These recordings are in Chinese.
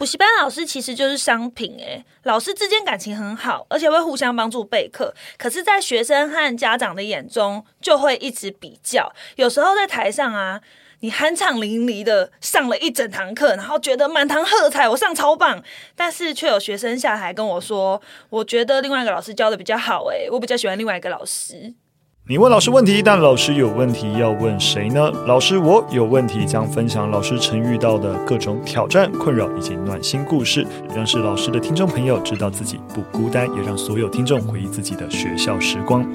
补习班老师其实就是商品诶，老师之间感情很好，而且会互相帮助备课。可是，在学生和家长的眼中，就会一直比较。有时候在台上啊，你酣畅淋漓的上了一整堂课，然后觉得满堂喝彩，我上超棒。但是，却有学生下台跟我说，我觉得另外一个老师教的比较好，诶，我比较喜欢另外一个老师。你问老师问题，但老师有问题要问谁呢？老师，我有问题，将分享老师曾遇到的各种挑战、困扰以及暖心故事，让是老师的听众朋友知道自己不孤单，也让所有听众回忆自己的学校时光。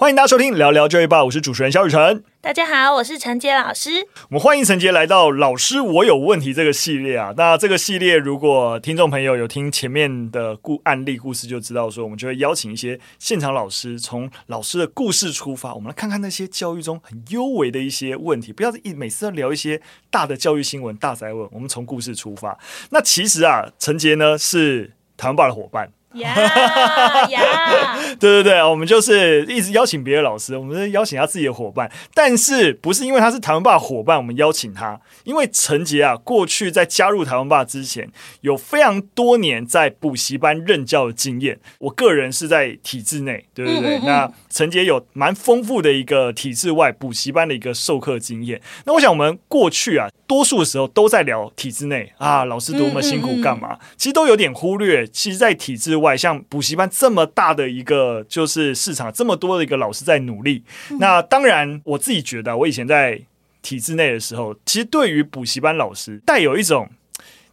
欢迎大家收听《聊聊教育吧》，我是主持人肖雨辰。大家好，我是陈杰老师。我们欢迎陈杰来到《老师我有问题》这个系列啊。那这个系列，如果听众朋友有听前面的故案例故事，就知道说，我们就会邀请一些现场老师，从老师的故事出发，我们来看看那些教育中很幽微的一些问题。不要一每次都聊一些大的教育新闻、大灾问，我们从故事出发。那其实啊，陈杰呢是台湾爸的伙伴。呀呀！对对对，我们就是一直邀请别的老师，我们是邀请他自己的伙伴，但是不是因为他是台湾爸伙伴，我们邀请他，因为陈杰啊，过去在加入台湾爸之前，有非常多年在补习班任教的经验。我个人是在体制内，对不对，对？嗯嗯嗯，那陈杰有蛮丰富的一个体制外补习班的一个授课经验。那我想我们过去啊，多数的时候都在聊体制内啊，老师多么辛苦干嘛，嗯嗯嗯，其实都有点忽略，其实，在体制外，像补习班这么大的一个就是市场，这么多的一个老师在努力。嗯、那当然，我自己觉得，我以前在体制内的时候，其实对于补习班老师带有一种。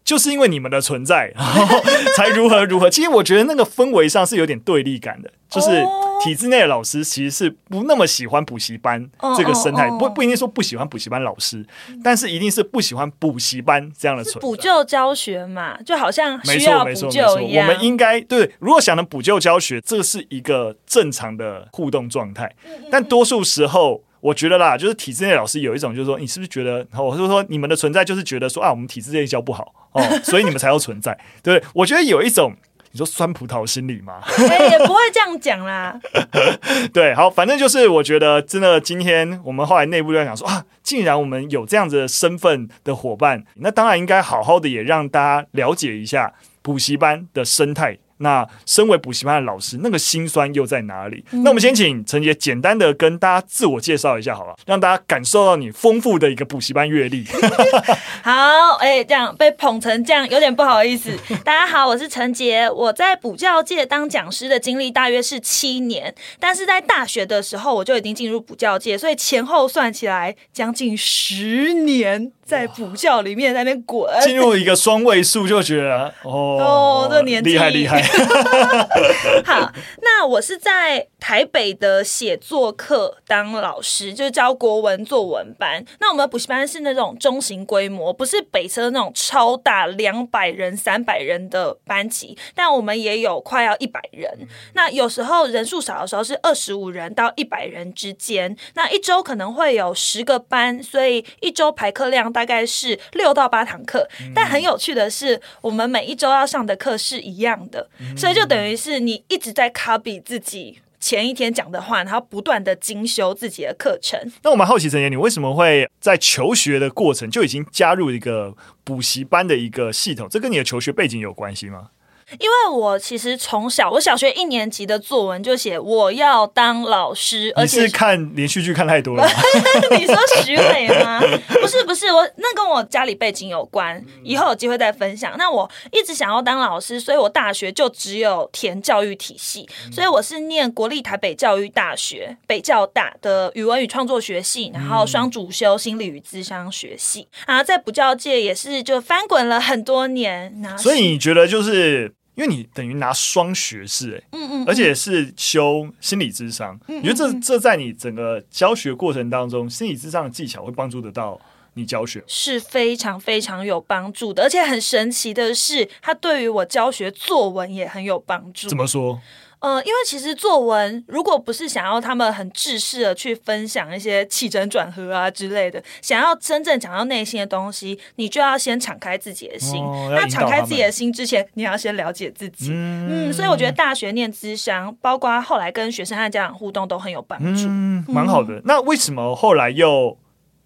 就是因为你们的存在，然后才如何如何。其实我觉得那个氛围上是有点对立感的，就是体制内的老师其实是不那么喜欢补习班这个生态，不不一定说不喜欢补习班老师，但是一定是不喜欢补习班这样的存在。补救教学嘛，就好像需要补救一样。没错没错没错，我们应该对，如果想的补救教学，这是一个正常的互动状态，但多数时候。我觉得啦，就是体制内老师有一种，就是说，你是不是觉得，我是说，你们的存在就是觉得说啊，我们体制内教不好哦，所以你们才要存在，对，我觉得有一种，你说酸葡萄心理嘛，欸，也不会这样讲啦。对，好，反正就是我觉得，真的，今天我们后来内部就在讲说啊，既然我们有这样子的身份的伙伴，那当然应该好好的也让大家了解一下补习班的生态。那身为补习班的老师，那个辛酸又在哪里？嗯、那我们先请陈杰简单的跟大家自我介绍一下，好了，让大家感受到你丰富的一个补习班阅历。好，哎、欸，这样被捧成这样有点不好意思。大家好，我是陈杰，我在补教界当讲师的经历大约是七年，但是在大学的时候我就已经进入补教界，所以前后算起来将近十年。在补教里面在那边滚，进入一个双位数就觉得哦，哦，这年纪厉害厉害。好，那我是在台北的写作课当老师，就是教国文作文班。那我们补习班是那种中型规模，不是北车那种超大两百人、三百人的班级，但我们也有快要一百人。那有时候人数少的时候是二十五人到一百人之间。那一周可能会有十个班，所以一周排课量。大概是六到八堂课，但很有趣的是，我们每一周要上的课是一样的，所以就等于是你一直在 copy 自己前一天讲的话，然后不断的精修自己的课程。那我们好奇，陈杰，你为什么会在求学的过程就已经加入一个补习班的一个系统？这跟你的求学背景有关系吗？因为我其实从小，我小学一年级的作文就写我要当老师，而且是看连续剧看太多了。你说徐磊吗？不是不是，我那跟我家里背景有关，以后有机会再分享。那我一直想要当老师，所以我大学就只有填教育体系，所以我是念国立台北教育大学北教大的语文与创作学系，然后双主修心理与智商学系，然后在补教界也是就翻滚了很多年。所以你觉得就是？因为你等于拿双学士，哎，嗯嗯，而且是修心理智商，你觉得这这在你整个教学过程当中，心理智商的技巧会帮助得到你教学？是非常非常有帮助的，而且很神奇的是，它对于我教学作文也很有帮助。怎么说？呃，因为其实作文如果不是想要他们很制式的去分享一些起承转合啊之类的，想要真正讲到内心的东西，你就要先敞开自己的心。哦、那敞开自己的心之前，你要先了解自己。嗯，嗯，所以我觉得大学念咨商，包括后来跟学生和家长互动都很有帮助。嗯，蛮好的。那为什么后来又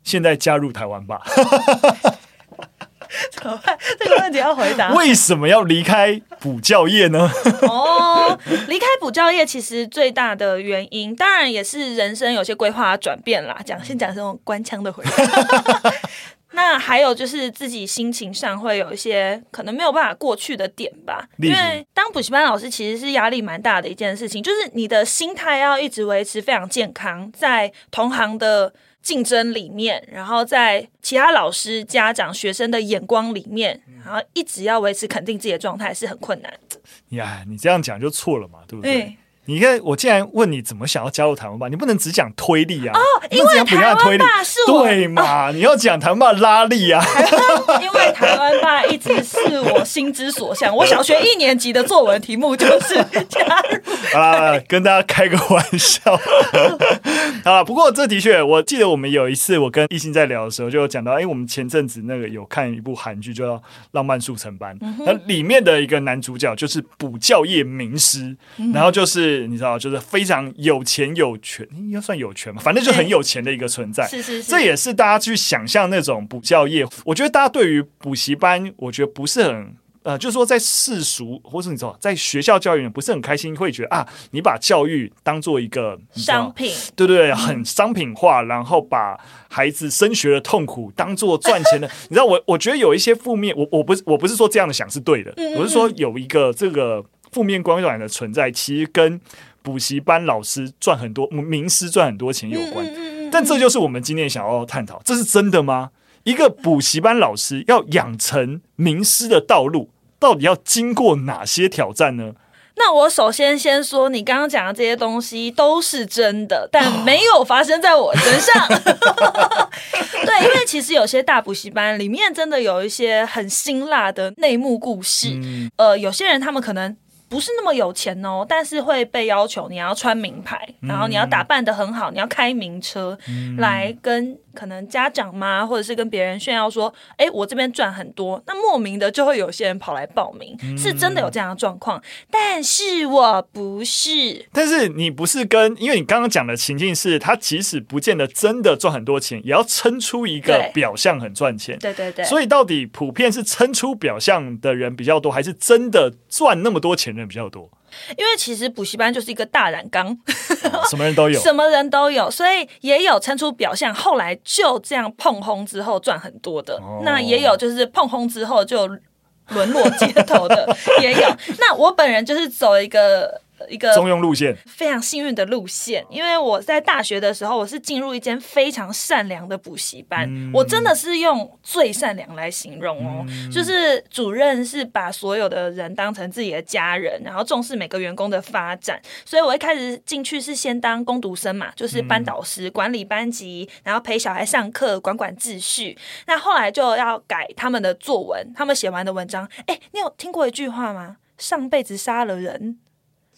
现在加入台湾吧。怎么办？这个问题要回答。为什么要离开补教业呢？哦，离开补教业其实最大的原因，当然也是人生有些规划转变啦。讲先讲这种官腔的回答。那还有就是自己心情上会有一些可能没有办法过去的点吧。因为当补习班老师其实是压力蛮大的一件事情，就是你的心态要一直维持非常健康，在同行的。竞争里面，然后在其他老师、家长、学生的眼光里面，然后一直要维持肯定自己的状态是很困难的。呀，你这样讲就错了嘛，对不对？你看，我既然问你怎么想要加入台湾吧，你不能只讲推力啊！哦，因为台湾吧是我对嘛？哦、你要讲台湾吧拉力啊！因为台湾吧一直是我心之所向。我小学一年级的作文题目就是加入啊，跟大家开个玩笑 啊。不过这的确，我记得我们有一次我跟艺兴在聊的时候，就有讲到，哎，我们前阵子那个有看一部韩剧，叫《浪漫速成班》，那、嗯、里面的一个男主角就是补教业名师，嗯、然后就是。是，你知道，就是非常有钱有权，应该算有权嘛，反正就很有钱的一个存在。是是是，这也是大家去想象那种补教业。我觉得大家对于补习班，我觉得不是很呃，就是说在世俗，或是你知道，在学校教育不是很开心，会觉得啊，你把教育当做一个商品，对对对，很商品化，然后把孩子升学的痛苦当做赚钱的。你知道，我我觉得有一些负面，我我不是我不是说这样的想是对的，我是说有一个这个。负面光环的存在，其实跟补习班老师赚很多、名师赚很多钱有关。但这就是我们今天想要探讨：这是真的吗？一个补习班老师要养成名师的道路，到底要经过哪些挑战呢？那我首先先说，你刚刚讲的这些东西都是真的，但没有发生在我身上。对，因为其实有些大补习班里面真的有一些很辛辣的内幕故事。嗯、呃，有些人他们可能。不是那么有钱哦，但是会被要求你要穿名牌，然后你要打扮的很好，你要开名车，嗯、来跟可能家长嘛，或者是跟别人炫耀说，哎，我这边赚很多。那莫名的就会有些人跑来报名，嗯、是真的有这样的状况。但是我不是，但是你不是跟，因为你刚刚讲的情境是，他即使不见得真的赚很多钱，也要撑出一个表象很赚钱。对对对。所以到底普遍是撑出表象的人比较多，还是真的赚那么多钱的人比较多？因为其实补习班就是一个大染缸，什么人都有，什么人都有，所以也有撑出表象，后来就这样碰轰之后赚很多的，哦、那也有就是碰轰之后就沦落街头的，也有。那我本人就是走一个。一个中庸路线，非常幸运的路线，因为我在大学的时候，我是进入一间非常善良的补习班，嗯、我真的是用最善良来形容哦，嗯、就是主任是把所有的人当成自己的家人，然后重视每个员工的发展，所以我一开始进去是先当工读生嘛，就是班导师，嗯、管理班级，然后陪小孩上课，管管秩序。那后来就要改他们的作文，他们写完的文章，哎，你有听过一句话吗？上辈子杀了人。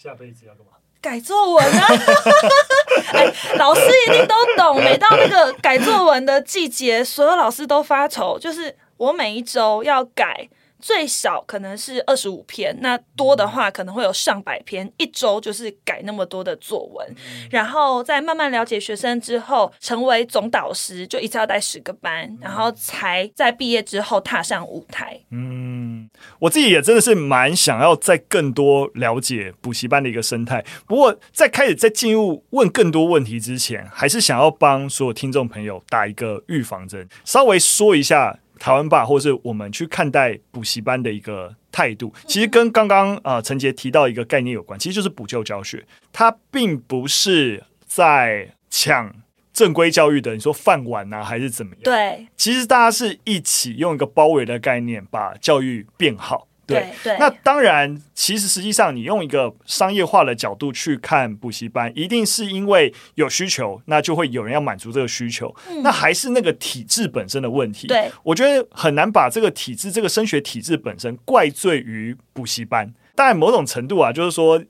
下辈子要干嘛？改作文啊！哎，老师一定都懂。每到那个改作文的季节，所有老师都发愁，就是我每一周要改。最少可能是二十五篇，那多的话可能会有上百篇。一周就是改那么多的作文，嗯、然后在慢慢了解学生之后，成为总导师，就一次要带十个班，嗯、然后才在毕业之后踏上舞台。嗯，我自己也真的是蛮想要再更多了解补习班的一个生态。不过在开始在进入问更多问题之前，还是想要帮所有听众朋友打一个预防针，稍微说一下。台湾吧，或是我们去看待补习班的一个态度，其实跟刚刚啊陈杰提到一个概念有关，其实就是补救教学，它并不是在抢正规教育的，你说饭碗啊，还是怎么样？对，其实大家是一起用一个包围的概念，把教育变好。对对，那当然，其实实际上，你用一个商业化的角度去看补习班，一定是因为有需求，那就会有人要满足这个需求。嗯、那还是那个体制本身的问题。对，我觉得很难把这个体制、这个升学体制本身怪罪于补习班。当然，某种程度啊，就是说。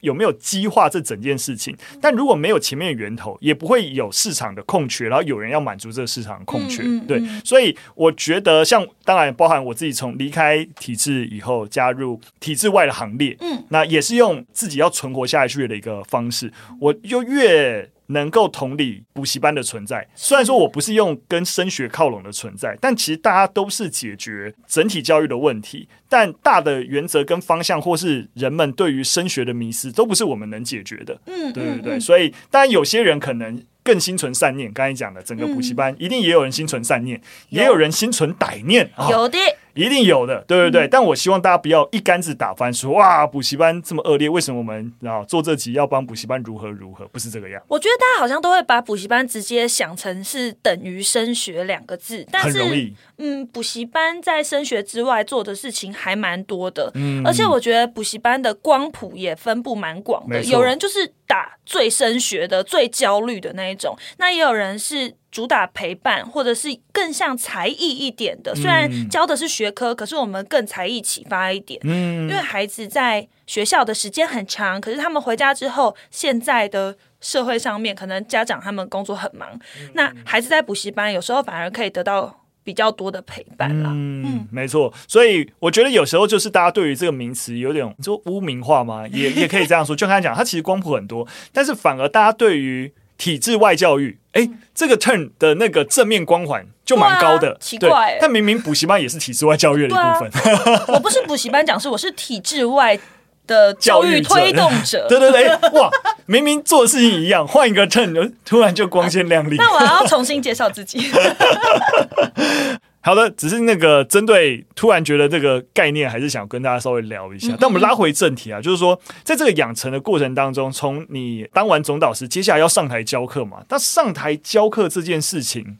有没有激化这整件事情？但如果没有前面的源头，也不会有市场的空缺，然后有人要满足这个市场的空缺。嗯嗯、对，所以我觉得，像当然包含我自己从离开体制以后加入体制外的行列，嗯，那也是用自己要存活下去的一个方式。我就越能够同理补习班的存在。虽然说我不是用跟升学靠拢的存在，但其实大家都是解决整体教育的问题。但大的原则跟方向，或是人们对于升学的迷失，都不是我们能解决的。嗯，对对对。所以，当然有些人可能。更心存善念，刚才讲的整个补习班，嗯、一定也有人心存善念，有也有人心存歹念，有的。哦一定有的，对对对，嗯、但我希望大家不要一竿子打翻，说哇，补习班这么恶劣，为什么我们啊做这集要帮补习班如何如何？不是这个样。我觉得大家好像都会把补习班直接想成是等于升学两个字，但是很容易。嗯，补习班在升学之外做的事情还蛮多的，嗯，而且我觉得补习班的光谱也分布蛮广的，有人就是打最升学的、最焦虑的那一种，那也有人是。主打陪伴，或者是更像才艺一点的。虽然教的是学科，可是我们更才艺启发一点。嗯，因为孩子在学校的时间很长，可是他们回家之后，现在的社会上面，可能家长他们工作很忙。那孩子在补习班，有时候反而可以得到比较多的陪伴啦。嗯，没错。所以我觉得有时候就是大家对于这个名词有点就污名化嘛，也也可以这样说。就刚才讲，它其实光谱很多，但是反而大家对于体制外教育。哎，这个 turn 的那个正面光环就蛮高的，啊、奇怪。但明明补习班也是体制外教育的一部分。啊、我不是补习班讲师，我是体制外的教育推动者。者 对对对，哇，明明做事情一样，换一个 turn，突然就光鲜亮丽。那我要重新介绍自己。好的，只是那个针对突然觉得这个概念，还是想跟大家稍微聊一下。嗯嗯，但我们拉回正题啊，就是说，在这个养成的过程当中，从你当完总导师，接下来要上台教课嘛？那上台教课这件事情，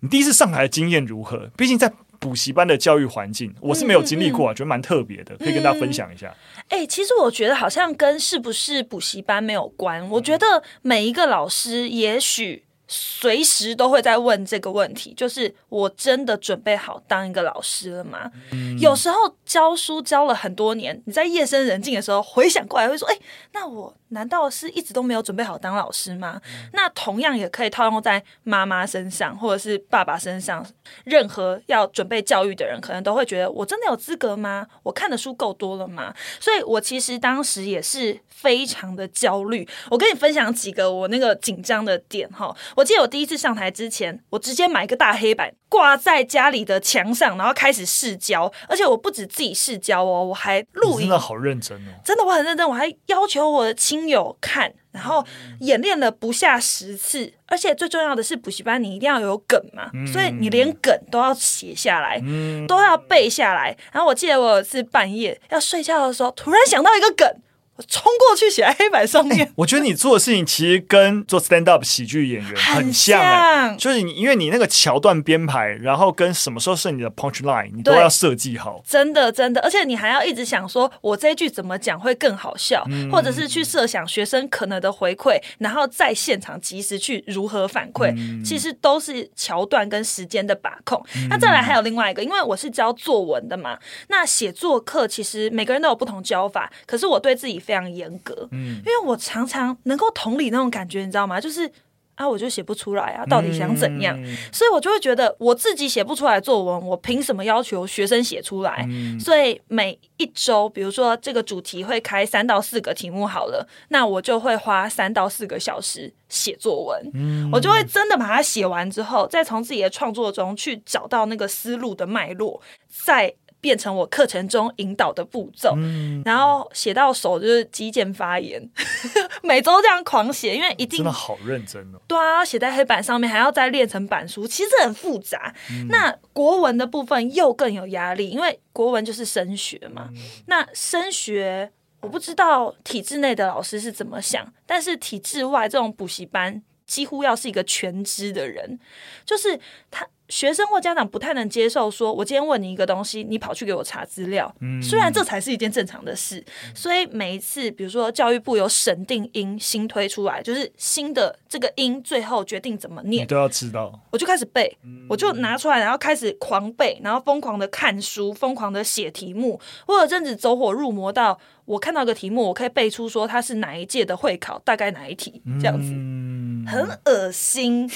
你第一次上台的经验如何？毕竟在补习班的教育环境，我是没有经历过啊，觉得蛮特别的，可以跟大家分享一下。哎、欸，其实我觉得好像跟是不是补习班没有关，我觉得每一个老师也许。随时都会在问这个问题，就是我真的准备好当一个老师了吗？嗯、有时候教书教了很多年，你在夜深人静的时候回想过来，会说：“哎，那我难道是一直都没有准备好当老师吗？”嗯、那同样也可以套用在妈妈身上，或者是爸爸身上。任何要准备教育的人，可能都会觉得：我真的有资格吗？我看的书够多了吗？所以，我其实当时也是非常的焦虑。我跟你分享几个我那个紧张的点哈。我记得我第一次上台之前，我直接买一个大黑板挂在家里的墙上，然后开始试教。而且我不止自己试教哦，我还录影。真的好认真哦！真的我很认真，我还要求我的亲友看，然后演练了不下十次。而且最重要的是，补习班你一定要有梗嘛，嗯、所以你连梗都要写下来，嗯、都要背下来。然后我记得我有次半夜要睡觉的时候，突然想到一个梗。我冲过去写在黑板上面。我觉得你做的事情其实跟做 stand up 喜剧演员很像，欸，很像就是你因为你那个桥段编排，然后跟什么时候是你的 punch line，你都要设计好。真的真的，而且你还要一直想说，我这一句怎么讲会更好笑，嗯、或者是去设想学生可能的回馈，然后在现场及时去如何反馈，嗯、其实都是桥段跟时间的把控。嗯、那再来还有另外一个，因为我是教作文的嘛，那写作课其实每个人都有不同教法，可是我对自己。非常严格，嗯，因为我常常能够同理那种感觉，你知道吗？就是啊，我就写不出来啊，到底想怎样？嗯、所以我就会觉得我自己写不出来作文，我凭什么要求学生写出来？嗯、所以每一周，比如说这个主题会开三到四个题目，好了，那我就会花三到四个小时写作文，嗯、我就会真的把它写完之后，再从自己的创作中去找到那个思路的脉络，再。变成我课程中引导的步骤，嗯、然后写到手就是肌腱发炎，每周这样狂写，因为一定真的好认真哦。对啊，写在黑板上面，还要再练成板书，其实很复杂。嗯、那国文的部分又更有压力，因为国文就是升学嘛。嗯、那升学，我不知道体制内的老师是怎么想，但是体制外这种补习班，几乎要是一个全知的人，就是他。学生或家长不太能接受，说我今天问你一个东西，你跑去给我查资料。嗯，虽然这才是一件正常的事，所以每一次，比如说教育部有审定音新推出来，就是新的这个音，最后决定怎么念，你都要知道。我就开始背，我就拿出来，然后开始狂背，然后疯狂的看书，疯狂的写题目。我有阵子走火入魔到，我看到一个题目，我可以背出说它是哪一届的会考，大概哪一题这样子，嗯、很恶心。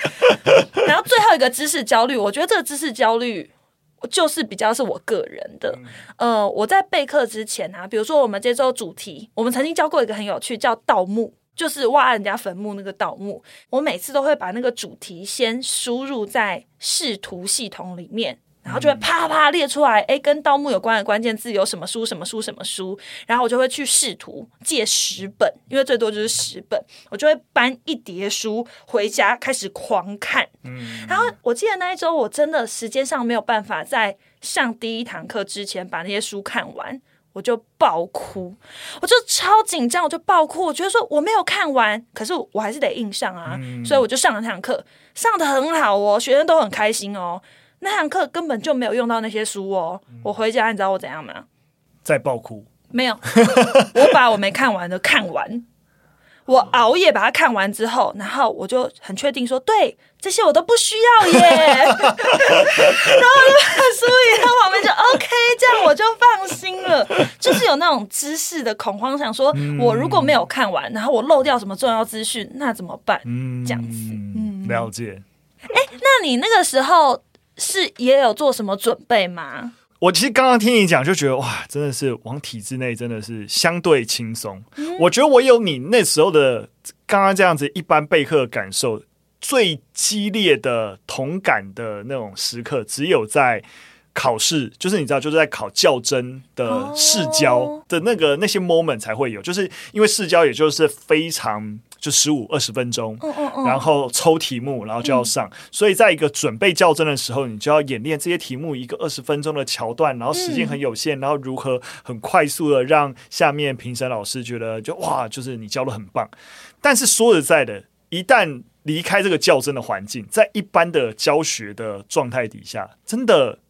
然后最后一个知识焦虑，我觉得这个知识焦虑就是比较是我个人的。呃，我在备课之前啊，比如说我们这周主题，我们曾经教过一个很有趣，叫盗墓。就是挖人家坟墓那个盗墓。我每次都会把那个主题先输入在视图系统里面。然后就会啪啪列出来，哎，跟盗墓有关的关键字有什么书？什么书？什么书？然后我就会去试图借十本，因为最多就是十本，我就会搬一叠书回家开始狂看。嗯，然后我记得那一周我真的时间上没有办法在上第一堂课之前把那些书看完，我就爆哭，我就超紧张，我就爆哭，我觉得说我没有看完，可是我还是得硬上啊，嗯，所以我就上了那堂课，上的很好哦，学生都很开心哦。那堂课根本就没有用到那些书哦。我回家，你知道我怎样吗？在爆哭？没有，我把我没看完的看完。我熬夜把它看完之后，然后我就很确定说，对，这些我都不需要耶。然后就把书移到旁边，就 OK，这样我就放心了。就是有那种知识的恐慌，想说我如果没有看完，然后我漏掉什么重要资讯，那怎么办？嗯，这样子，嗯，了解。哎，那你那个时候？是也有做什么准备吗？我其实刚刚听你讲，就觉得哇，真的是往体制内真的是相对轻松。我觉得我有你那时候的刚刚这样子一般备课感受，最激烈的同感的那种时刻，只有在考试，就是你知道，就是在考较真的试教的那个、那些 moment 才会有，就是因为试教，也就是非常。就十五二十分钟，嗯嗯嗯，然后抽题目，然后就要上。嗯、所以在一个准备校正的时候，你就要演练这些题目一个二十分钟的桥段，然后时间很有限，嗯、然后如何很快速的让下面评审老师觉得就哇，就是你教的很棒。但是说实在的，一旦离开这个校正的环境，在一般的教学的状态底下，真的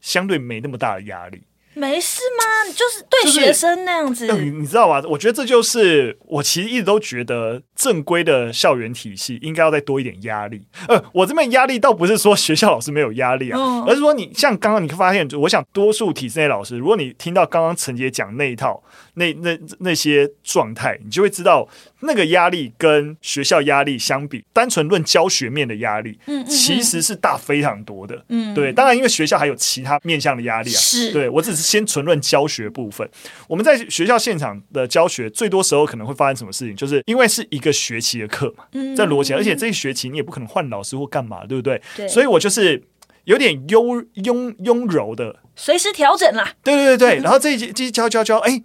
相对没那么大的压力。没事吗？就是对学生那样子，就是呃、你知道吧？我觉得这就是我其实一直都觉得正规的校园体系应该要再多一点压力。呃，我这边压力倒不是说学校老师没有压力啊，哦、而是说你像刚刚你发现，我想多数体制内老师，如果你听到刚刚陈杰讲那一套。那那那些状态，你就会知道那个压力跟学校压力相比，单纯论教学面的压力，嗯，其实是大非常多的，嗯，对。当然，因为学校还有其他面向的压力啊，是。对，我只是先纯论教学部分。我们在学校现场的教学，最多时候可能会发生什么事情？就是因为是一个学期的课嘛，在逻辑，而且这一学期你也不可能换老师或干嘛，对不对？对。所以我就是有点优庸庸柔的，随时调整啦。对对对对，然后这一节这一教教教，哎。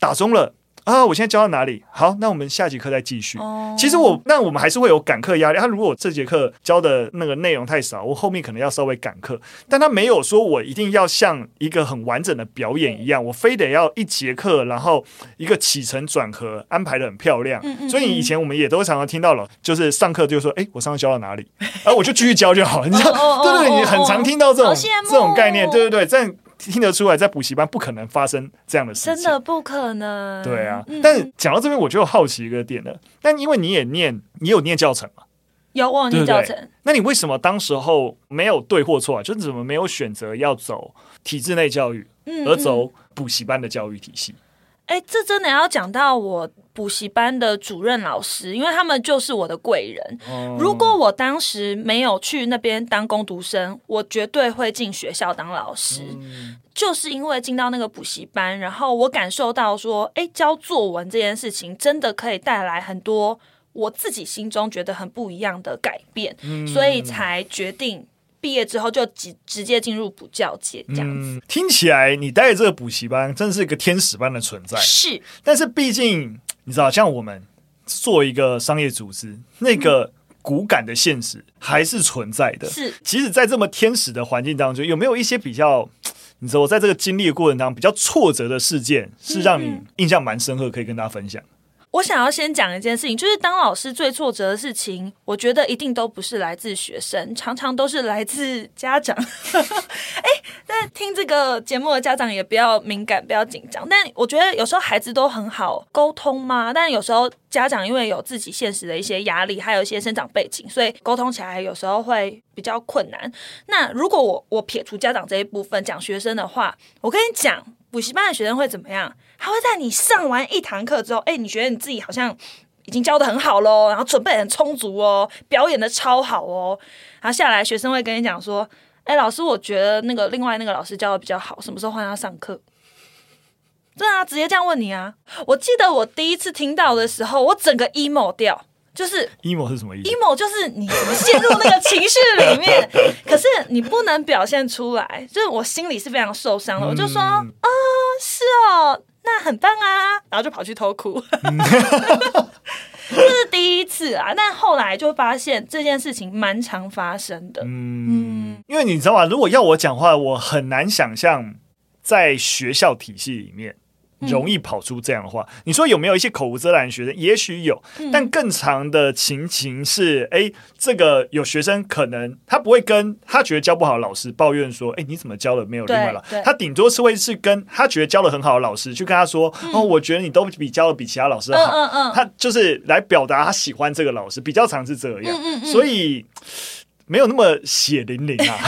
打中了啊！我现在教到哪里？好，那我们下节课再继续。Oh. 其实我那我们还是会有赶课压力。他如果这节课教的那个内容太少，我后面可能要稍微赶课。但他没有说我一定要像一个很完整的表演一样，我非得要一节课，然后一个起承转合安排的很漂亮。嗯嗯嗯，所以以前我们也都常常听到了，就是上课就说：“哎，我上课教到哪里？”然后我就继续教就好了。你知道，对对对，你很常听到这种这种概念，对对对，这样。听得出来，在补习班不可能发生这样的事情，真的不可能。对啊，嗯、但是讲到这边，我就好奇一个点了。但因为你也念，你有念教程嘛？有，我有念教程。那你为什么当时候没有对或错啊？就是怎么没有选择要走体制内教育，而走补习班的教育体系？哎、嗯嗯，这真的要讲到我补习班的主任老师，因为他们就是我的贵人。嗯、如果我当时没有去那边当工读生，我绝对会进学校当老师。嗯、就是因为进到那个补习班，然后我感受到说，哎，教作文这件事情真的可以带来很多我自己心中觉得很不一样的改变，嗯、所以才决定毕业之后就直直接进入补教界这样子。嗯、听起来你带的这个补习班真是一个天使般的存在。是，但是毕竟。你知道，像我们做一个商业组织，那个骨感的现实还是存在的。是，即使在这么天使的环境当中，有没有一些比较，你知道，我在这个经历的过程当中比较挫折的事件，是让你印象蛮深刻，可以跟大家分享？我想要先讲一件事情，就是当老师最挫折的事情，我觉得一定都不是来自学生，常常都是来自家长。哎，但听这个节目的家长也不要敏感，不要紧张。但我觉得有时候孩子都很好沟通嘛，但有时候家长因为有自己现实的一些压力，还有一些生长背景，所以沟通起来有时候会比较困难。那如果我我撇除家长这一部分讲学生的话，我跟你讲。补习班的学生会怎么样？他会在你上完一堂课之后，哎，你觉得你自己好像已经教得很好喽，然后准备很充足哦，表演得超好哦，然后下来学生会跟你讲说，哎，老师，我觉得那个另外那个老师教的比较好，什么时候换他上课？对啊，直接这样问你啊！我记得我第一次听到的时候，我整个 emo 掉，就是 emo 是什么意思？emo 就是你陷入那个情绪里面，可是你不能表现出来，就是我心里是非常受伤的。嗯、我就说啊、哦，是哦，那很棒啊，然后就跑去偷哭。嗯 这是第一次啊，但后来就发现这件事情蛮常发生的。嗯，嗯，因为你知道吗？如果要我讲话，我很难想象在学校体系里面。容易跑出这样的话，你说有没有一些口无遮拦的学生？也许有，但更长的情形是，哎，这个有学生可能他不会跟他觉得教不好的老师抱怨说，哎，你怎么教的没有另外了？他顶多是会是跟他觉得教的很好的老师去跟他说，哦，我觉得你都比教的比其他老师好。嗯嗯，他就是来表达他喜欢这个老师，比较常是这样。嗯嗯，所以。没有那么血淋淋啊！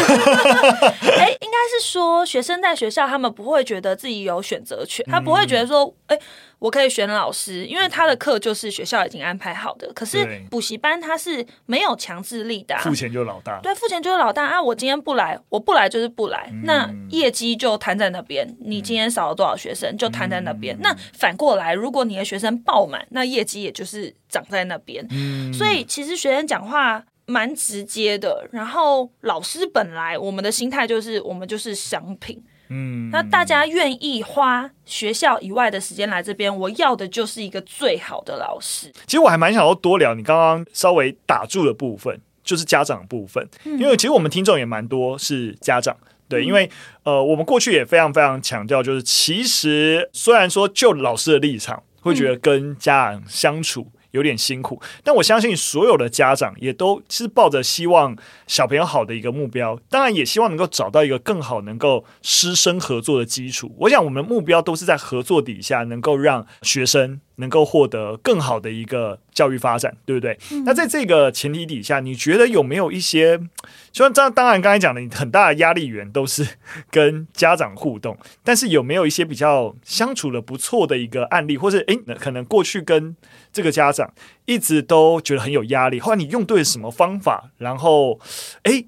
哎，应该是说学生在学校，他们不会觉得自己有选择权，他不会觉得说，哎，我可以选老师，因为他的课就是学校已经安排好的。可是补习班他是没有强制力的，付钱就是老大。对，付钱就是老大啊！我今天不来，我不来就是不来，那业绩就摊在那边。你今天少了多少学生，就摊在那边。那反过来，如果你的学生爆满，那业绩也就是长在那边。嗯所以其实学生讲话。蛮直接的，然后老师本来我们的心态就是我们就是商品，嗯，那大家愿意花学校以外的时间来这边，我要的就是一个最好的老师。其实我还蛮想要多聊你刚刚稍微打住的部分，就是家长的部分，嗯，因为其实我们听众也蛮多是家长，对，因为呃，我们过去也非常非常强调，就是其实虽然说就老师的立场会觉得跟家长相处。有点辛苦，但我相信所有的家长也都是抱着希望小朋友好的一个目标，当然也希望能够找到一个更好能够师生合作的基础。我想我们目标都是在合作底下，能够让学生能够获得更好的一个教育发展，对不对？嗯。那在这个前提底下，你觉得有没有一些，就像当当然刚才讲的，你很大的压力源都是跟家长互动，但是有没有一些比较相处的不错的一个案例，或是诶，可能过去跟这个家长一直都觉得很有压力，后来你用对了什么方法，然后诶。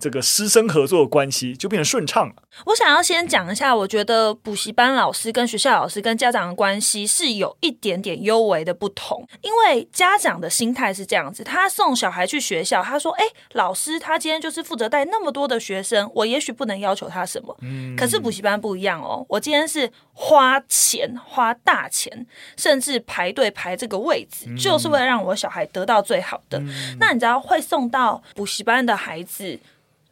这个师生合作的关系就变得顺畅了。我想要先讲一下，我觉得补习班老师跟学校老师跟家长的关系是有一点点优微的不同。因为家长的心态是这样子，他送小孩去学校，他说：“哎，老师他今天就是负责带那么多的学生，我也许不能要求他什么。嗯，可是补习班不一样哦，我今天是花钱花大钱，甚至排队排这个位置，就是为了让我小孩得到最好的。嗯，那你知道会送到补习班的孩子？”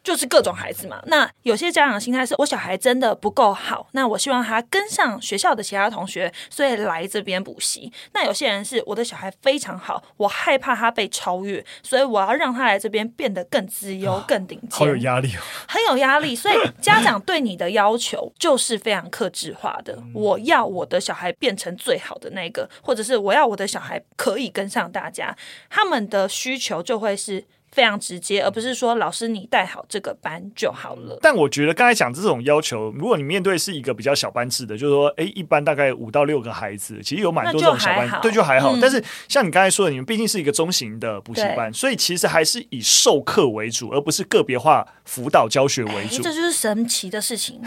就是各种孩子嘛，那有些家长的心态是我小孩真的不够好，那我希望他跟上学校的其他同学，所以来这边补习。那有些人是我的小孩非常好，我害怕他被超越，所以我要让他来这边变得更资优、更顶尖。好有压力哦，很有压力。所以家长对你的要求就是非常克制化的，我要我的小孩变成最好的那个，或者是我要我的小孩可以跟上大家，他们的需求就会是。非常直接，而不是说老师你带好这个班就好了。但我觉得刚才讲这种要求，如果你面对是一个比较小班制的，就是说，哎，一般大概五到六个孩子，其实有蛮多这种小班，对，就还好。嗯、但是像你刚才说的，你们毕竟是一个中型的补习班，所以其实还是以授课为主，而不是个别化辅导教学为主。这就是神奇的事情，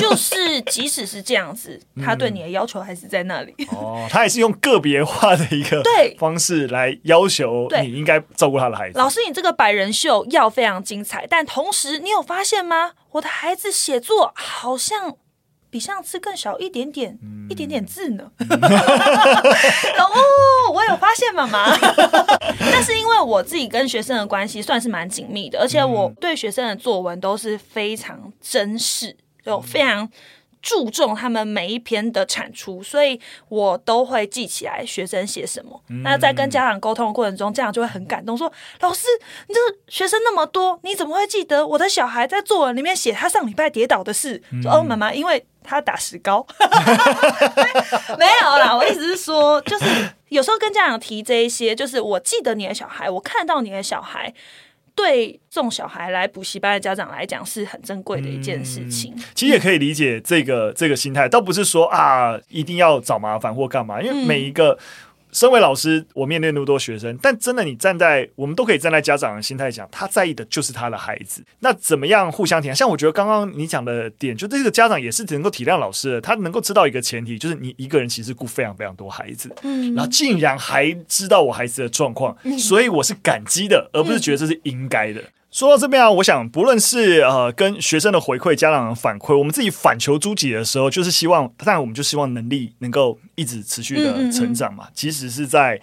就是即使是这样子，他对你的要求还是在那里。嗯、哦，他也是用个别化的一个对方式来要求你应该照顾他的孩子。老师，你这个。百人秀要非常精彩，但同时你有发现吗？我的孩子写作好像比上次更少一点点，嗯、一点点字呢。哦，我有发现妈妈，但是因为我自己跟学生的关系算是蛮紧密的，而且我对学生的作文都是非常珍视，就非常。注重他们每一篇的产出，所以我都会记起来学生写什么。嗯、那在跟家长沟通的过程中，家长就会很感动，说：“老师，你这个学生那么多，你怎么会记得我的小孩在作文里面写他上礼拜跌倒的事？”嗯、说：“哦，妈妈，因为他打石膏。”没有啦，我意思是说，就是有时候跟家长提这一些，就是我记得你的小孩，我看到你的小孩。对送小孩来补习班的家长来讲是很珍贵的一件事情。嗯，其实也可以理解这个这个心态，倒不是说啊一定要找麻烦或干嘛，因为每一个身为老师，我面对那么多学生，但真的，你站在我们都可以站在家长的心态讲，他在意的就是他的孩子。那怎么样互相体谅？像我觉得刚刚你讲的点，就这个家长也是能够体谅老师的，他能够知道一个前提，就是你一个人其实顾非常非常多孩子，嗯，然后竟然还知道我孩子的状况，所以我是感激的，而不是觉得这是应该的。说到这边啊，我想不论是呃跟学生的回馈、家长的反馈，我们自己反求诸己的时候，就是希望，当然我们就希望能力能够一直持续的成长嘛。嗯嗯嗯，即使是在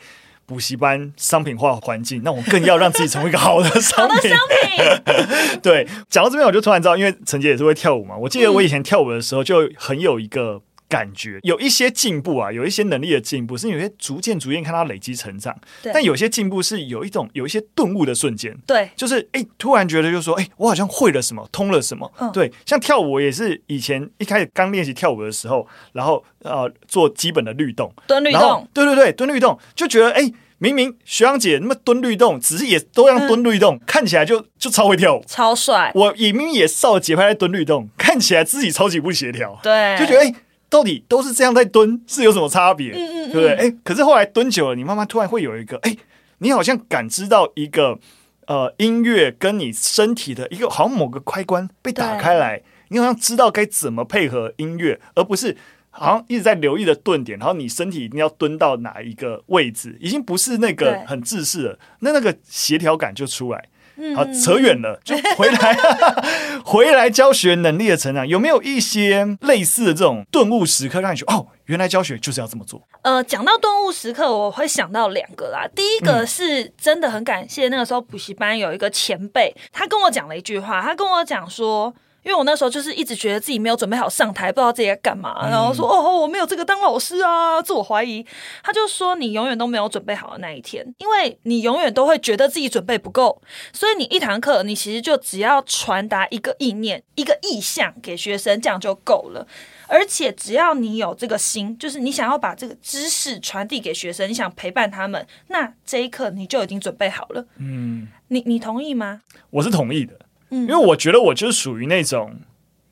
补习班商品化环境，那我更要让自己成为一个好的商品。商品 对，讲到这边我就突然知道，因为陈杰也是会跳舞嘛。我记得我以前跳舞的时候就很有一个。感觉有一些进步啊，有一些能力的进步，是有些逐渐逐渐看他累积成长。对但有些进步是有一种有一些顿悟的瞬间。对，就是哎、欸，突然觉得就是说，哎、欸，我好像会了什么，通了什么。嗯、对，像跳舞，也是以前一开始刚练习跳舞的时候，然后呃做基本的律动，蹲律动，对对对，蹲律动，就觉得哎、欸，明明学长姐那么蹲律动，只是也都让蹲律动，嗯、看起来就就超会跳舞，超帅。我也明明也照节拍在蹲律动，看起来自己超级不协调。对，就觉得哎。欸到底都是这样在蹲，是有什么差别？嗯嗯嗯，对不对？哎，可是后来蹲久了，你慢慢突然会有一个，哎，你好像感知到一个，呃，音乐跟你身体的一个，好像某个开关被打开来，你好像知道该怎么配合音乐，而不是好像一直在留意的顿点，然后你身体一定要蹲到哪一个位置，已经不是那个很自私了，那那个协调感就出来。好，扯远了，就回来，回来教学能力的成长，有没有一些类似的这种顿悟时刻，让你觉得哦，原来教学就是要这么做？呃，讲到顿悟时刻，我会想到两个啦。第一个是真的很感谢那个时候补习班有一个前辈，他跟我讲了一句话，他跟我讲说。因为我那时候就是一直觉得自己没有准备好上台，不知道自己在干嘛，然后说哦，我没有这个当老师啊，自我怀疑。他就说你永远都没有准备好的那一天，因为你永远都会觉得自己准备不够，所以你一堂课你其实就只要传达一个意念、一个意向给学生，这样就够了。而且只要你有这个心，就是你想要把这个知识传递给学生，你想陪伴他们，那这一刻你就已经准备好了。嗯，你你同意吗？我是同意的。因为我觉得我就是属于那种，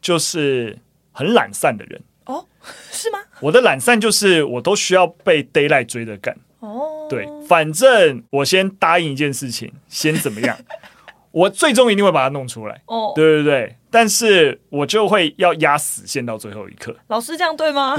就是很懒散的人。哦，是吗？我的懒散就是我都需要被 d a y l i g h t 追着干。哦，对，反正我先答应一件事情，先怎么样，我最终一定会把它弄出来。哦，对对对。但是我就会要压死线到最后一刻。老师这样对吗？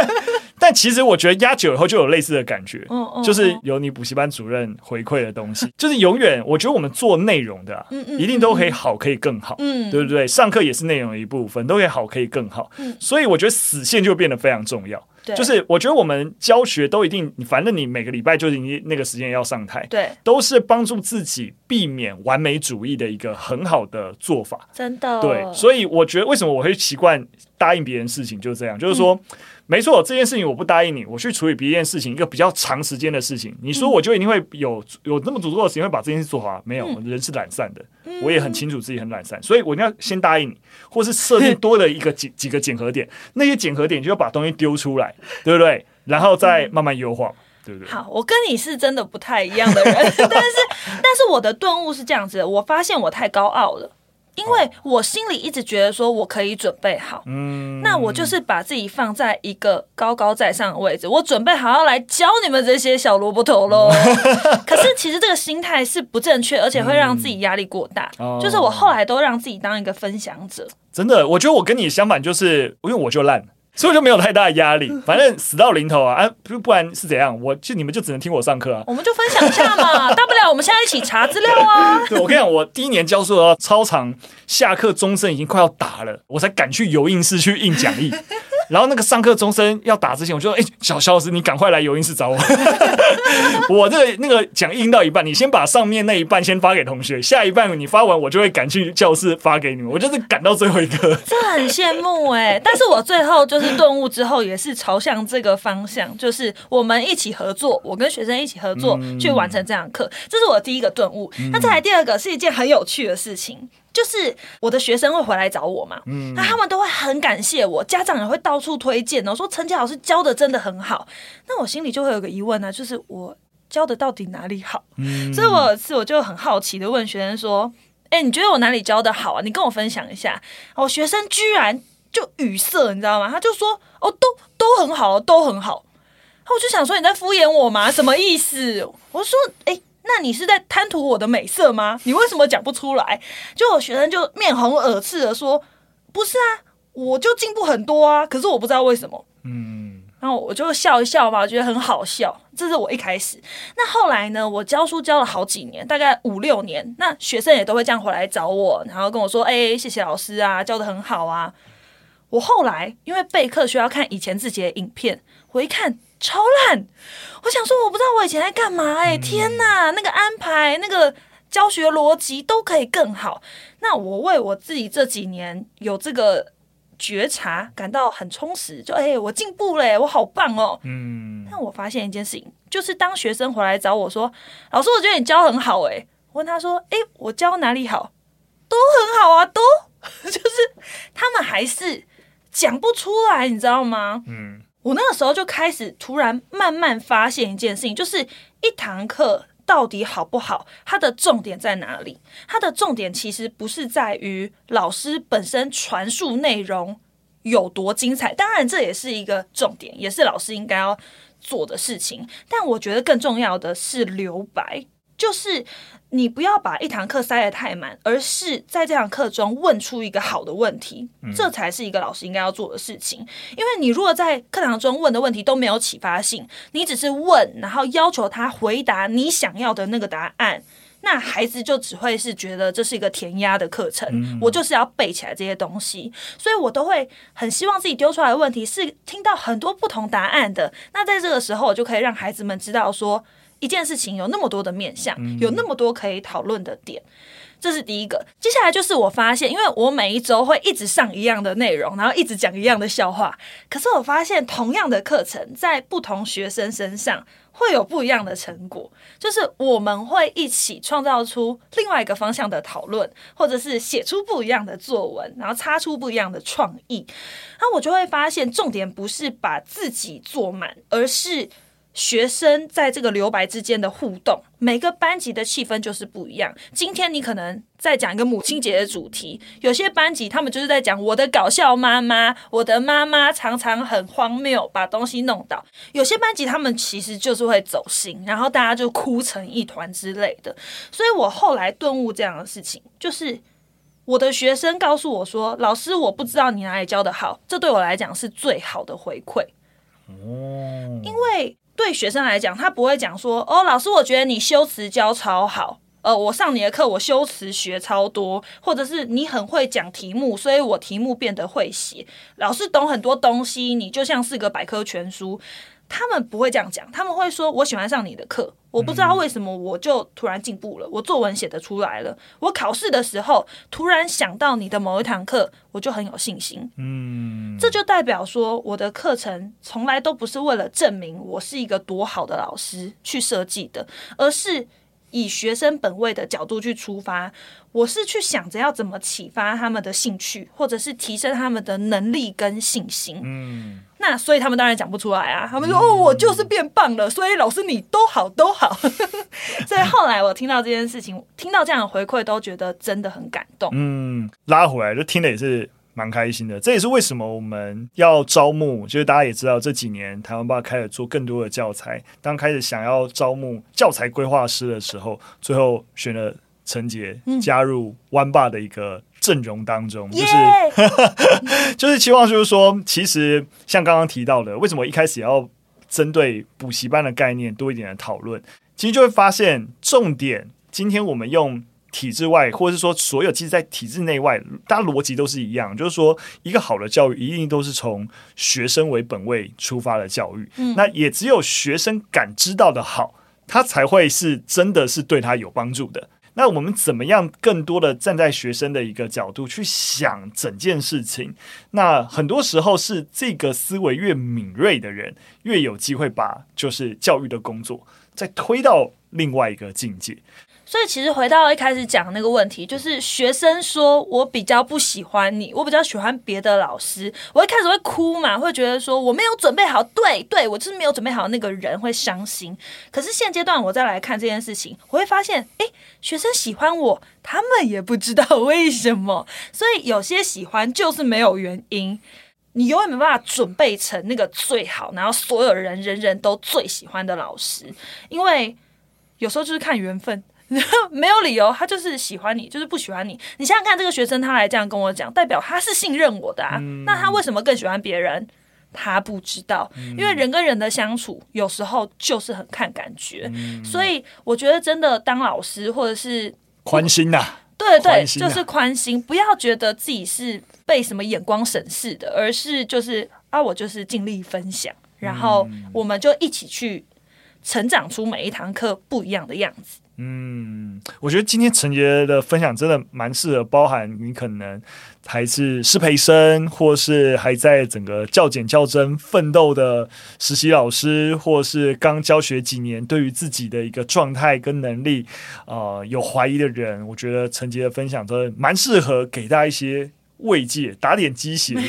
但其实我觉得压久以后就有类似的感觉，嗯嗯、就是有你补习班主任回馈的东西，就是永远我觉得我们做内容的、啊，嗯嗯、一定都可以好，可以更好，嗯、对不对？上课也是内容的一部分，都可以好，可以更好。嗯、所以我觉得死线就变得非常重要。对就是我觉得我们教学都一定，反正你每个礼拜就是你那个时间要上台，对，都是帮助自己避免完美主义的一个很好的做法。真的。对，所以我觉得为什么我会习惯答应别人事情，就是这样，就是说。嗯没错，这件事情我不答应你，我去处理别一件事情，一个比较长时间的事情。你说我就一定会有有那么足够的时间会把这件事做好？没有，人是懒散的，我也很清楚自己很懒散，所以我一定要先答应你，或是设定多的一个几几个检核点，那些检核点就要把东西丢出来，对不对？然后再慢慢优化，对不对？好，我跟你是真的不太一样的人，但是但是我的顿悟是这样子的，我发现我太高傲了。因为我心里一直觉得说我可以准备好，嗯，那我就是把自己放在一个高高在上的位置，我准备好要来教你们这些小萝卜头喽。可是其实这个心态是不正确，而且会让自己压力过大。嗯，就是我后来都让自己当一个分享者。真的，我觉得我跟你相反，就是因为我就烂。所以就没有太大的压力，反正死到临头啊，啊，不不然是怎样？我就你们就只能听我上课啊。我们就分享一下嘛，大不了我们现在一起查资料啊。对，我跟你讲，我第一年教书的时候，操场下课钟声已经快要打了，我才敢去油印室去印讲义。然后那个上课钟声要打之前，我就说：“哎、小小老师，你赶快来游音室找我。我这个那个讲义印到一半，你先把上面那一半先发给同学，下一半你发完，我就会赶去教室发给你们。我就是赶到最后一个。这很羡慕哎、但是我最后就是顿悟之后，也是朝向这个方向，就是我们一起合作，我跟学生一起合作、去完成这堂课，这是我第一个顿悟。那再来第二个是一件很有趣的事情。就是我的学生会回来找我嘛，嗯，那他们都会很感谢我，家长也会到处推荐哦，说陈杰老师教的真的很好。那我心里就会有个疑问呢，就是我教的到底哪里好？嗯，所以我有一次我就很好奇的问学生说：“哎，你觉得我哪里教的好啊？你跟我分享一下。”我学生居然就语塞，你知道吗？他就说：“哦，都都很好，都很好。”我就想说你在敷衍我吗？什么意思？我说，哎、欸，那你是在贪图我的美色吗？你为什么讲不出来？就我学生就面红耳赤的说，不是啊，我就进步很多啊，可是我不知道为什么。嗯，然后我就笑一笑嘛，我觉得很好笑。这是我一开始。那后来呢？我教书教了好几年，大概五六年，那学生也都会这样回来找我，然后跟我说，哎、欸，谢谢老师啊，教的很好啊。我后来因为备课需要看以前自己的影片，我一看。超烂！我想说，我不知道我以前在干嘛哎、欸！天哪，那个安排、那个教学逻辑都可以更好。那我为我自己这几年有这个觉察感到很充实，就哎、欸，我进步了、欸，我好棒哦！嗯。但我发现一件事情，就是当学生回来找我说：“老师，我觉得你教很好。”哎，我问他说：“哎、欸，我教哪里好？都很好啊，都 就是他们还是讲不出来，你知道吗？”嗯。我那个时候就开始突然慢慢发现一件事情，就是一堂课到底好不好，它的重点在哪里？它的重点其实不是在于老师本身传述内容有多精彩，当然这也是一个重点，也是老师应该要做的事情。但我觉得更重要的是留白，就是。你不要把一堂课塞得太满，而是在这堂课中问出一个好的问题，嗯，这才是一个老师应该要做的事情。因为你如果在课堂中问的问题都没有启发性，你只是问，然后要求他回答你想要的那个答案，那孩子就只会是觉得这是一个填鸭的课程，嗯，我就是要背起来这些东西。所以我都会很希望自己丢出来的问题是听到很多不同答案的。那在这个时候，我就可以让孩子们知道说。一件事情有那么多的面向，有那么多可以讨论的点，这是第一个。接下来就是我发现，因为我每一周会一直上一样的内容，然后一直讲一样的笑话。可是我发现，同样的课程在不同学生身上会有不一样的成果，就是我们会一起创造出另外一个方向的讨论，或者是写出不一样的作文，然后擦出不一样的创意。那我就会发现，重点不是把自己做满，而是。学生在这个留白之间的互动，每个班级的气氛就是不一样。今天你可能在讲一个母亲节的主题，有些班级他们就是在讲我的搞笑妈妈，我的妈妈常常很荒谬，把东西弄倒。有些班级他们其实就是会走心，然后大家就哭成一团之类的。所以我后来顿悟这样的事情，就是我的学生告诉我说：“老师，我不知道你哪里教的好。”这对我来讲是最好的回馈。哦，因为。对学生来讲，他不会讲说：“哦，老师，我觉得你修辞教超好。”呃，我上你的课，我修辞学超多，或者是你很会讲题目，所以我题目变得会写。老师懂很多东西，你就像是个百科全书。他们不会这样讲，他们会说：“我喜欢上你的课，我不知道为什么我就突然进步了，我作文写得出来了，我考试的时候突然想到你的某一堂课，我就很有信心。”嗯，这就代表说，我的课程从来都不是为了证明我是一个多好的老师去设计的，而是以学生本位的角度去出发。我是去想着要怎么启发他们的兴趣，或者是提升他们的能力跟信心。嗯。那所以他们当然讲不出来啊，他们说、嗯、哦，我就是变棒了，所以老师你都好都好。所以后来我听到这件事情，听到这样的回馈，都觉得真的很感动。嗯，拉回来就听的也是蛮开心的。这也是为什么我们要招募，就是大家也知道这几年台湾爸开始做更多的教材，当开始想要招募教材规划师的时候，最后选了陈杰加入湾爸的一个。阵容当中，就是、就是期望，就是说，其实像刚刚提到的，为什么一开始要针对补习班的概念多一点的讨论？其实就会发现，重点今天我们用体制外，或者是说所有其实，在体制内外，大家逻辑都是一样，就是说，一个好的教育一定都是从学生为本位出发的教育。嗯，那也只有学生感知到的好，他才会是真的是对他有帮助的。那我们怎么样更多的站在学生的一个角度去想整件事情？那很多时候是这个思维越敏锐的人，越有机会把就是教育的工作再推到另外一个境界。所以其实回到一开始讲的那个问题，就是学生说我比较不喜欢你，我比较喜欢别的老师。我一开始会哭嘛，会觉得说我没有准备好，对对，我就是没有准备好，那个人会伤心。可是现阶段我再来看这件事情，我会发现，诶，学生喜欢我，他们也不知道为什么。所以有些喜欢就是没有原因。你永远没办法准备成那个最好，然后所有人人人都最喜欢的老师，因为有时候就是看缘分，没有理由，他就是喜欢你，就是不喜欢你。你想想看，这个学生他来这样跟我讲，代表他是信任我的啊。嗯、那他为什么更喜欢别人？他不知道，因为人跟人的相处有时候就是很看感觉，嗯、所以我觉得真的当老师或者是宽心呐、啊，对对，就是宽心，不要觉得自己是被什么眼光审视的，而是就是啊，我就是尽力分享，然后我们就一起去成长出每一堂课不一样的样子。嗯，我觉得今天陈杰的分享真的蛮适合，包含你可能还是师培生，或是还在整个教检教甄奋斗的实习老师，或是刚教学几年，对于自己的一个状态跟能力，呃，有怀疑的人，我觉得陈杰的分享真的蛮适合给大家一些。慰藉，打点鸡血。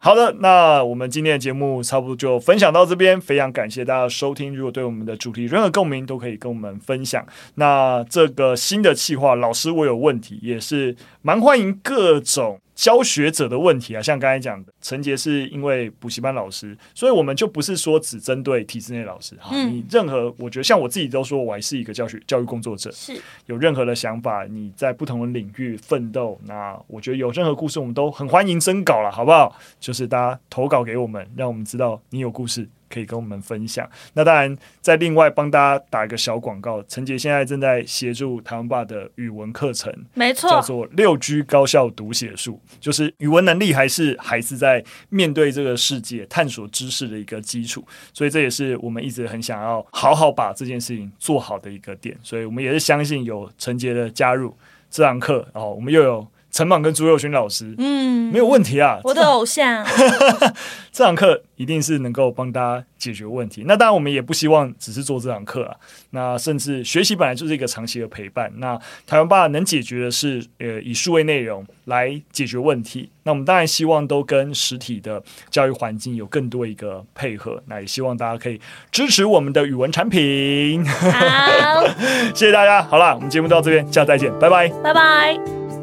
好的，那我们今天的节目差不多就分享到这边，非常感谢大家收听。如果对我们的主题任何共鸣，都可以跟我们分享。那这个新的企划，老师我有问题，也是蛮欢迎各种。教学者的问题啊，像刚才讲的，陈杰是因为补习班老师，所以我们就不是说只针对体制内老师哈。嗯、你任何，我觉得像我自己都说，我还是一个教学教育工作者，是有任何的想法，你在不同的领域奋斗，那我觉得有任何故事，我们都很欢迎征稿了，好不好？就是大家投稿给我们，让我们知道你有故事。可以跟我们分享。那当然，再另外帮大家打一个小广告。陈杰现在正在协助台湾爸的语文课程，没错，叫做六 G 高效读写术，就是语文能力还是孩子在面对这个世界探索知识的一个基础。所以这也是我们一直很想要好好把这件事情做好的一个点。所以我们也是相信有陈杰的加入这堂课，然后我们又有。陈莽跟朱佑勋老师，嗯，没有问题啊，我的偶像。这堂课一定是能够帮大家解决问题。那当然，我们也不希望只是做这堂课啊。那甚至学习本来就是一个长期的陪伴。那台湾爸能解决的是，呃，以数位内容来解决问题。那我们当然希望都跟实体的教育环境有更多一个配合。那也希望大家可以支持我们的语文产品。好，谢谢大家。好了，我们节目到这边，下次再见，拜拜，拜拜。